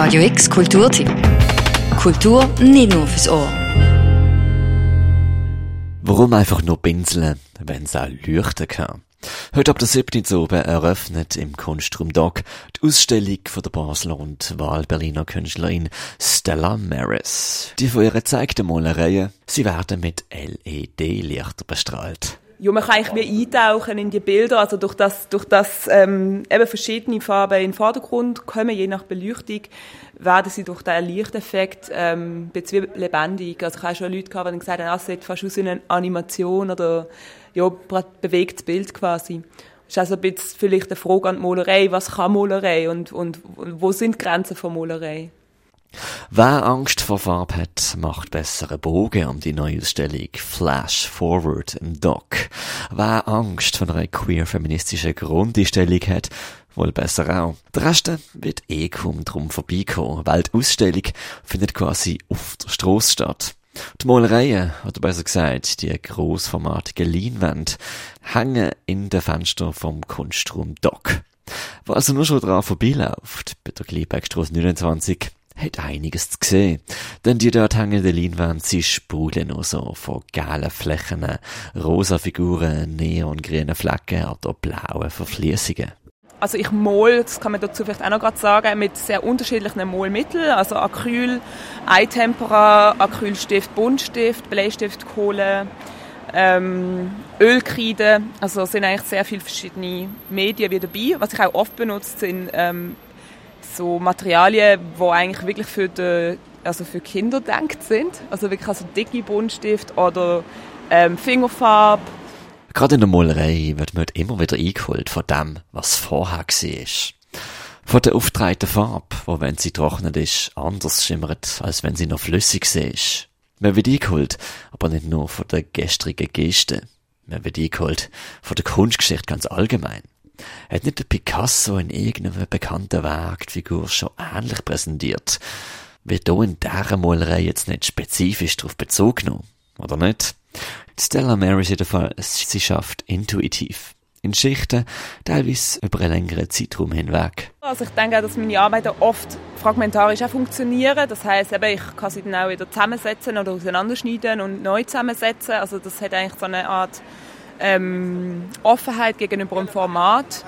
Radio X Kulturtipp. Kultur nicht nur fürs Ohr. Warum einfach nur pinseln, wenn es auch leuchten kann? Heute ab der 7. oben eröffnet im Kunstraum Doc die Ausstellung von der Basler und Wahlberliner Künstlerin Stella Maris. Die von ihrer gezeigten Malereien, sie werden mit LED-Lichter bestrahlt. Ja, man kann eigentlich wie eintauchen in die Bilder, also durch das, durch das ähm, eben verschiedene Farben in den Vordergrund kommen, je nach Beleuchtung, werden sie durch den Lichteffekt ähm, lebendig. Also ich habe schon Leute gehabt, die gesagt haben, ah, es sieht fast aus wie eine Animation oder ja, bewegtes Bild quasi. Das ist also ein bisschen vielleicht eine Frage an die Malerei, was kann Malerei und, und, und wo sind die Grenzen von Malerei? Wer Angst vor Farbe hat, macht bessere Bogen um die neue Ausstellung Flash Forward im Doc. Wer Angst vor einer queer-feministischen Grundeinstellung hat, wohl besser auch. Der Rest wird eh kaum drum vorbeikommen, weil die Ausstellung findet quasi auf der Strasse statt. Die Malereien, oder besser gesagt, die grossformatigen Leinwände, hängen in den Fenstern vom Kunstraum Doc. Wer also nur schon dran vorbeiläuft, bei der Gleibergstrasse 29, hat einiges zu sehen. Denn die dort hängenden Leinwände, sie sprudeln nur so von gelben Flächen, rosa Figuren, neongrünen Flecken oder blauen Verfließungen. Also ich mol, das kann man dazu vielleicht auch noch gerade sagen, mit sehr unterschiedlichen Molmitteln, also Acryl, Eitempera, Acrylstift, Buntstift, Bleistift, Kohle, ähm, Ölkreide, also sind eigentlich sehr viele verschiedene Medien wie dabei. Was ich auch oft benutze, sind ähm, so Materialien, die eigentlich wirklich für, die, also für Kinder gedacht sind. Also wirklich also dicke Buntstift oder ähm, Fingerfarbe. Gerade in der Malerei wird man immer wieder eingeholt von dem, was vorher war. Von der aufgetragenen Farbe, wo wenn sie trocknet ist, anders schimmert, als wenn sie noch flüssig ist. Man wird eingeholt, aber nicht nur von der gestrigen Geste. Man wird eingeholt von der Kunstgeschichte ganz allgemein. Hat nicht der Picasso in irgendeinem bekannten Werk die Figur schon ähnlich präsentiert? Wird hier in dieser Malerei jetzt nicht spezifisch darauf bezogen genommen? Oder nicht? Stella Mary ist jedenfalls, sie schafft intuitiv. In Schichten, teilweise über einen längeren Zeitraum hinweg. Also ich denke, dass meine Arbeiten oft fragmentarisch auch funktionieren. Das heißt, ich kann sie dann auch wieder zusammensetzen oder auseinanderschneiden und neu zusammensetzen. Also das hat eigentlich so eine Art ähm, Offenheit gegenüber dem Format.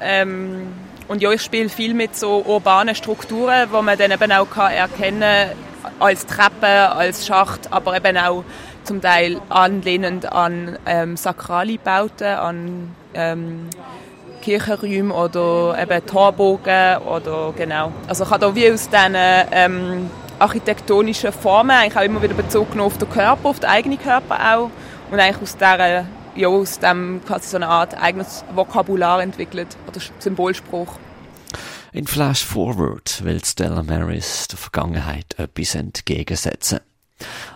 Ähm, und ja, ich spiele viel mit so urbanen Strukturen, wo man dann eben auch kann erkennen als Treppe, als Schacht, aber eben auch zum Teil anlehnend an ähm, sakrale Bauten, an ähm, Kirchenräume oder eben Torbogen oder genau. Also ich habe da wie aus diesen ähm, architektonischen Formen eigentlich auch immer wieder bezogen auf den Körper, auf den eigenen Körper auch und eigentlich aus dieser ja, aus dem quasi so eine Art eigenes Vokabular entwickelt oder Symbolspruch. In Flash Forward will Stella Maris der Vergangenheit etwas entgegensetzen.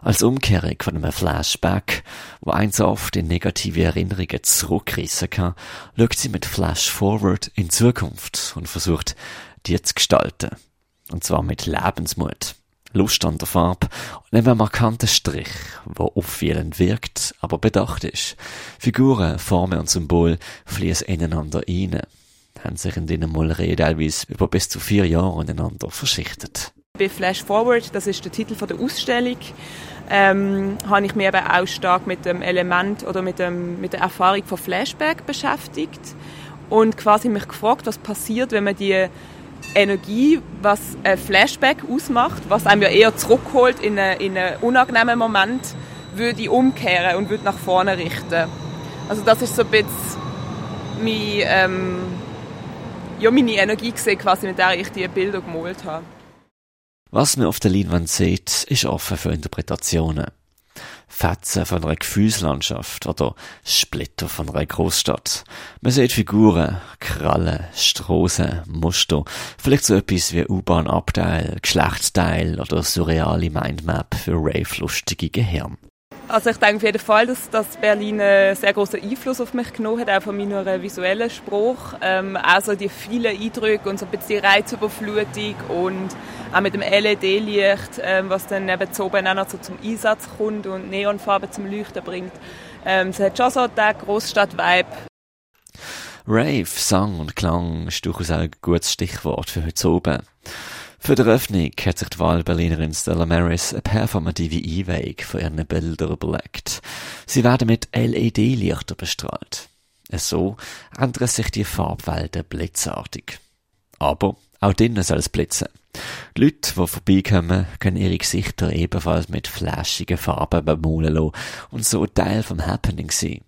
Als Umkehrung von einem Flashback, wo eins oft in negative Erinnerungen zurückreissen kann, schaut sie mit Flash Forward in Zukunft und versucht, die zu gestalten. Und zwar mit Lebensmut. Lust an der Farbe und einem markanten Strich, der auffallend wirkt, aber bedacht ist. Figuren, Formen und Symbole fließen ineinander ein, haben sich in diesen Malereien teilweise über bis zu vier Jahre ineinander verschichtet. Bei Flash Forward, das ist der Titel der Ausstellung, ähm, habe ich mich eben auch stark mit dem Element oder mit, dem, mit der Erfahrung von Flashback beschäftigt und quasi mich gefragt, was passiert, wenn man die Energie, was ein Flashback ausmacht, was einem ja eher zurückholt in einen, in einen unangenehmen Moment, würde ich umkehren und würde nach vorne richten. Also das ist so ein bisschen meine, ähm, ja, meine Energie gesehen, quasi, mit der ich die Bilder gemalt habe. Was man auf der Leinwand sieht, ist offen für Interpretationen. Fetzen von einer Gefühlslandschaft oder Splitter von einer Großstadt. Man sieht Figuren, Krallen, Strassen, Muster, vielleicht so etwas wie U-Bahn-Abteil, Geschlechtsteil oder surreale Mindmap für rave-lustige Gehirn. Also ich denke auf jeden Fall, dass, dass Berlin einen sehr großen Einfluss auf mich genommen hat, auch von meiner visuellen Spruch. Ähm, also die vielen Eindrücke und so ein bisschen Reizüberflutung und auch mit dem LED-Licht, ähm, was dann eben zu oben auch noch so zum Einsatz kommt und Neonfarben zum Leuchten bringt. Ähm, es hat schon so den Großstadt-Vibe. Rave, Sang und Klang ist durchaus auch ein gutes Stichwort für heute oben. Für die Eröffnung hat sich die Wahlberlinerin Stella Maris eine performative Einweihung von ihren Bildern überlegt. Sie werden mit LED-Lichtern bestrahlt. So ändern sich die Farbwelten blitzartig. Aber auch drinnen soll es blitzen. Die Leute, die vorbeikommen, können ihre Gesichter ebenfalls mit flashigen Farben bemalen lassen und so Teil vom Happening sein.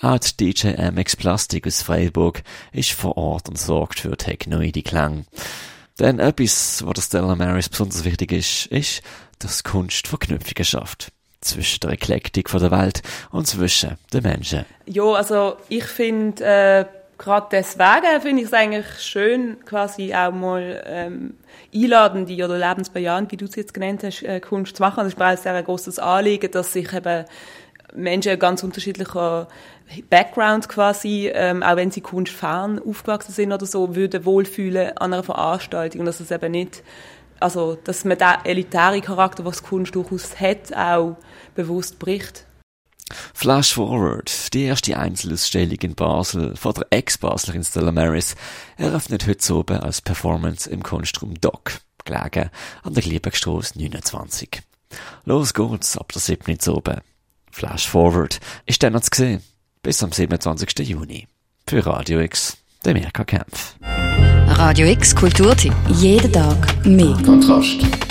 Auch die DJ MX Plastik aus Freiburg ist vor Ort und sorgt für technoide Klang. Denn etwas, was der Stella Maris besonders wichtig ist, ist, dass Kunst Verknüpfungen schafft. Zwischen der Eklektik der Welt und zwischen den Menschen. Ja, also ich finde, äh, gerade deswegen finde ich es eigentlich schön, quasi auch mal ähm, einladende oder lebensbejahend, wie du es jetzt genannt hast, äh, Kunst zu machen. Das ist mir ein großes Anliegen, dass sich eben Menschen ganz unterschiedlicher Background quasi, ähm, auch wenn sie kunstfern aufgewachsen sind oder so, würden wohlfühlen an einer Veranstaltung und dass es eben nicht, also dass man den elitären Charakter, was Kunst durchaus hat, auch bewusst bricht. Flash Forward, die erste Einzelausstellung in Basel von der Ex-Baslerin Stella Maris, eröffnet heute oben als Performance im Kunstraum Doc, gelegen an der Gliebergstrasse 29. Los geht's ab der 7. oben. Flash Forward ist dann noch zu sehen. Bis am 27. Juni. Für Radio X, der Mirka Kempf. Radio X Kulturtipp. Jeden Tag mehr. Kontrast.